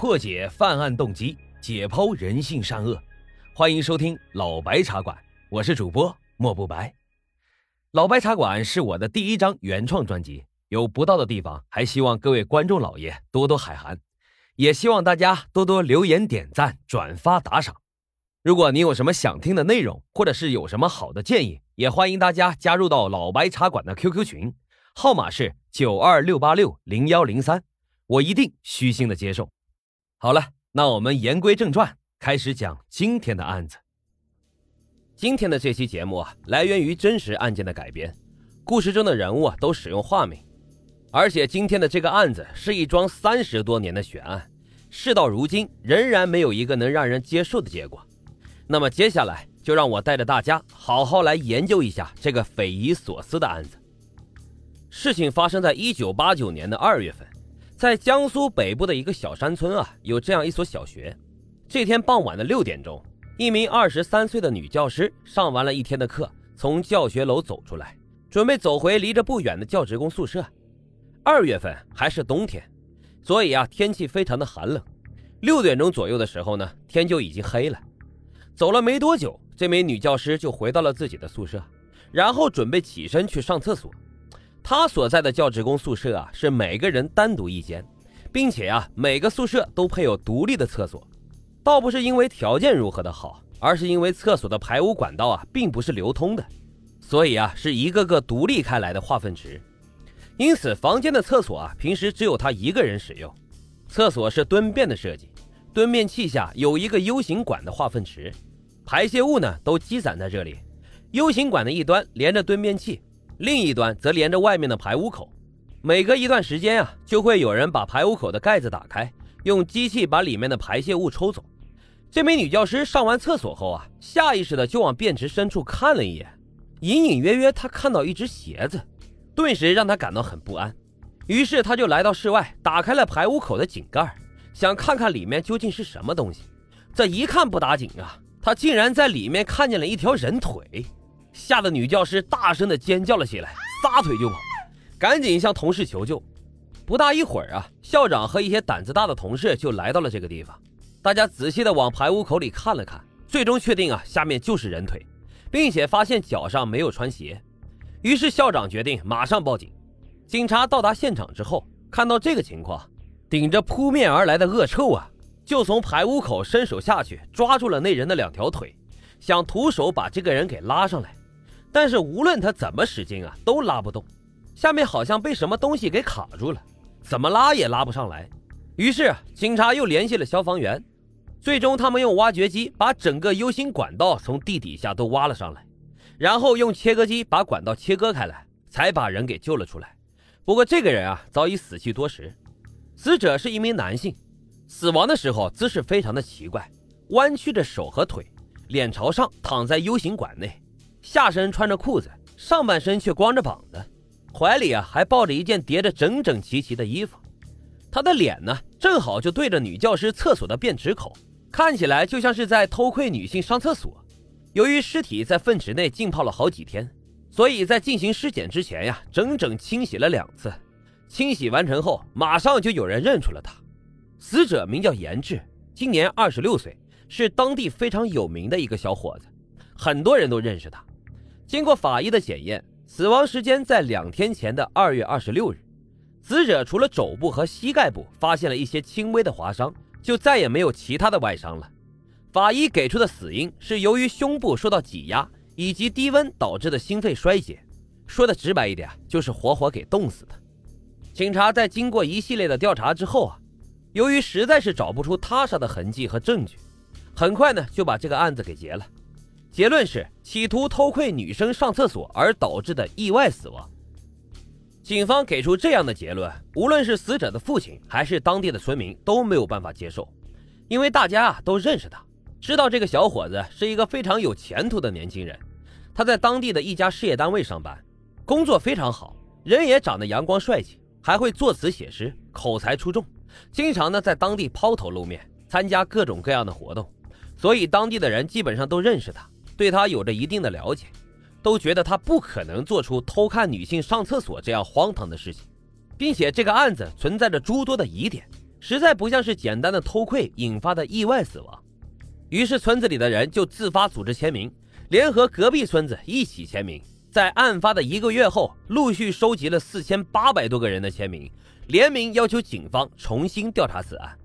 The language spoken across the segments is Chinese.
破解犯案动机，解剖人性善恶。欢迎收听老白茶馆，我是主播莫不白。老白茶馆是我的第一张原创专辑，有不到的地方，还希望各位观众老爷多多海涵，也希望大家多多留言、点赞、转发、打赏。如果你有什么想听的内容，或者是有什么好的建议，也欢迎大家加入到老白茶馆的 QQ 群，号码是九二六八六零幺零三，我一定虚心的接受。好了，那我们言归正传，开始讲今天的案子。今天的这期节目啊，来源于真实案件的改编，故事中的人物啊都使用化名，而且今天的这个案子是一桩三十多年的悬案，事到如今仍然没有一个能让人接受的结果。那么接下来就让我带着大家好好来研究一下这个匪夷所思的案子。事情发生在一九八九年的二月份。在江苏北部的一个小山村啊，有这样一所小学。这天傍晚的六点钟，一名二十三岁的女教师上完了一天的课，从教学楼走出来，准备走回离着不远的教职工宿舍。二月份还是冬天，所以啊，天气非常的寒冷。六点钟左右的时候呢，天就已经黑了。走了没多久，这名女教师就回到了自己的宿舍，然后准备起身去上厕所。他所在的教职工宿舍啊，是每个人单独一间，并且啊，每个宿舍都配有独立的厕所。倒不是因为条件如何的好，而是因为厕所的排污管道啊，并不是流通的，所以啊，是一个个独立开来的化粪池。因此，房间的厕所啊，平时只有他一个人使用。厕所是蹲便的设计，蹲便器下有一个 U 型管的化粪池，排泄物呢都积攒在这里。U 型管的一端连着蹲便器。另一端则连着外面的排污口，每隔一段时间啊，就会有人把排污口的盖子打开，用机器把里面的排泄物抽走。这名女教师上完厕所后啊，下意识的就往便池深处看了一眼，隐隐约约她看到一只鞋子，顿时让她感到很不安。于是她就来到室外，打开了排污口的井盖，想看看里面究竟是什么东西。这一看不打紧啊，她竟然在里面看见了一条人腿。吓得女教师大声的尖叫了起来，撒腿就跑，赶紧向同事求救。不大一会儿啊，校长和一些胆子大的同事就来到了这个地方。大家仔细的往排污口里看了看，最终确定啊，下面就是人腿，并且发现脚上没有穿鞋。于是校长决定马上报警。警察到达现场之后，看到这个情况，顶着扑面而来的恶臭啊，就从排污口伸手下去抓住了那人的两条腿，想徒手把这个人给拉上来。但是无论他怎么使劲啊，都拉不动，下面好像被什么东西给卡住了，怎么拉也拉不上来。于是警察又联系了消防员，最终他们用挖掘机把整个 U 型管道从地底下都挖了上来，然后用切割机把管道切割开来，才把人给救了出来。不过这个人啊，早已死去多时。死者是一名男性，死亡的时候姿势非常的奇怪，弯曲着手和腿，脸朝上躺在 U 型管内。下身穿着裤子，上半身却光着膀子，怀里啊还抱着一件叠着整整齐齐的衣服。他的脸呢，正好就对着女教师厕所的便池口，看起来就像是在偷窥女性上厕所。由于尸体在粪池内浸泡了好几天，所以在进行尸检之前呀，整整清洗了两次。清洗完成后，马上就有人认出了他。死者名叫严志，今年二十六岁，是当地非常有名的一个小伙子，很多人都认识他。经过法医的检验，死亡时间在两天前的二月二十六日。死者除了肘部和膝盖部发现了一些轻微的划伤，就再也没有其他的外伤了。法医给出的死因是由于胸部受到挤压以及低温导致的心肺衰竭。说的直白一点，就是活活给冻死的。警察在经过一系列的调查之后啊，由于实在是找不出他杀的痕迹和证据，很快呢就把这个案子给结了。结论是企图偷窥女生上厕所而导致的意外死亡。警方给出这样的结论，无论是死者的父亲还是当地的村民都没有办法接受，因为大家啊都认识他，知道这个小伙子是一个非常有前途的年轻人。他在当地的一家事业单位上班，工作非常好，人也长得阳光帅气，还会作词写诗，口才出众，经常呢在当地抛头露面，参加各种各样的活动，所以当地的人基本上都认识他。对他有着一定的了解，都觉得他不可能做出偷看女性上厕所这样荒唐的事情，并且这个案子存在着诸多的疑点，实在不像是简单的偷窥引发的意外死亡。于是村子里的人就自发组织签名，联合隔壁村子一起签名。在案发的一个月后，陆续收集了四千八百多个人的签名，联名要求警方重新调查此案。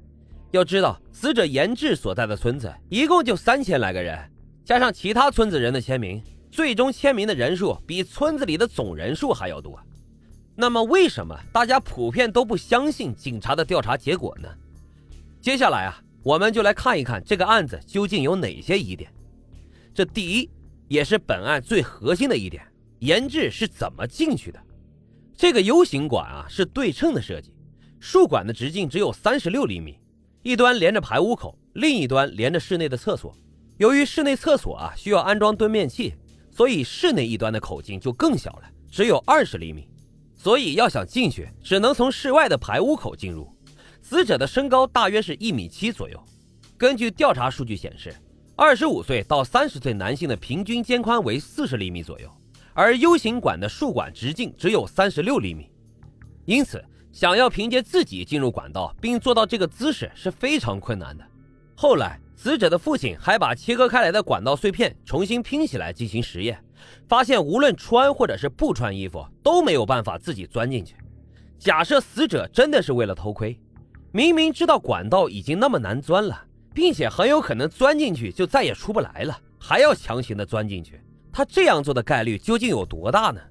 要知道，死者严志所在的村子一共就三千来个人，加上其他村子人的签名，最终签名的人数比村子里的总人数还要多。那么，为什么大家普遍都不相信警察的调查结果呢？接下来啊，我们就来看一看这个案子究竟有哪些疑点。这第一，也是本案最核心的一点。研制是怎么进去的？这个 U 型管啊是对称的设计，竖管的直径只有三十六厘米，一端连着排污口，另一端连着室内的厕所。由于室内厕所啊需要安装蹲便器，所以室内一端的口径就更小了，只有二十厘米。所以要想进去，只能从室外的排污口进入。死者的身高大约是一米七左右。根据调查数据显示，二十五岁到三十岁男性的平均肩宽为四十厘米左右。而 U 型管的竖管直径只有三十六厘米，因此想要凭借自己进入管道并做到这个姿势是非常困难的。后来，死者的父亲还把切割开来的管道碎片重新拼起来进行实验，发现无论穿或者是不穿衣服都没有办法自己钻进去。假设死者真的是为了偷窥，明明知道管道已经那么难钻了，并且很有可能钻进去就再也出不来了，还要强行的钻进去。他这样做的概率究竟有多大呢？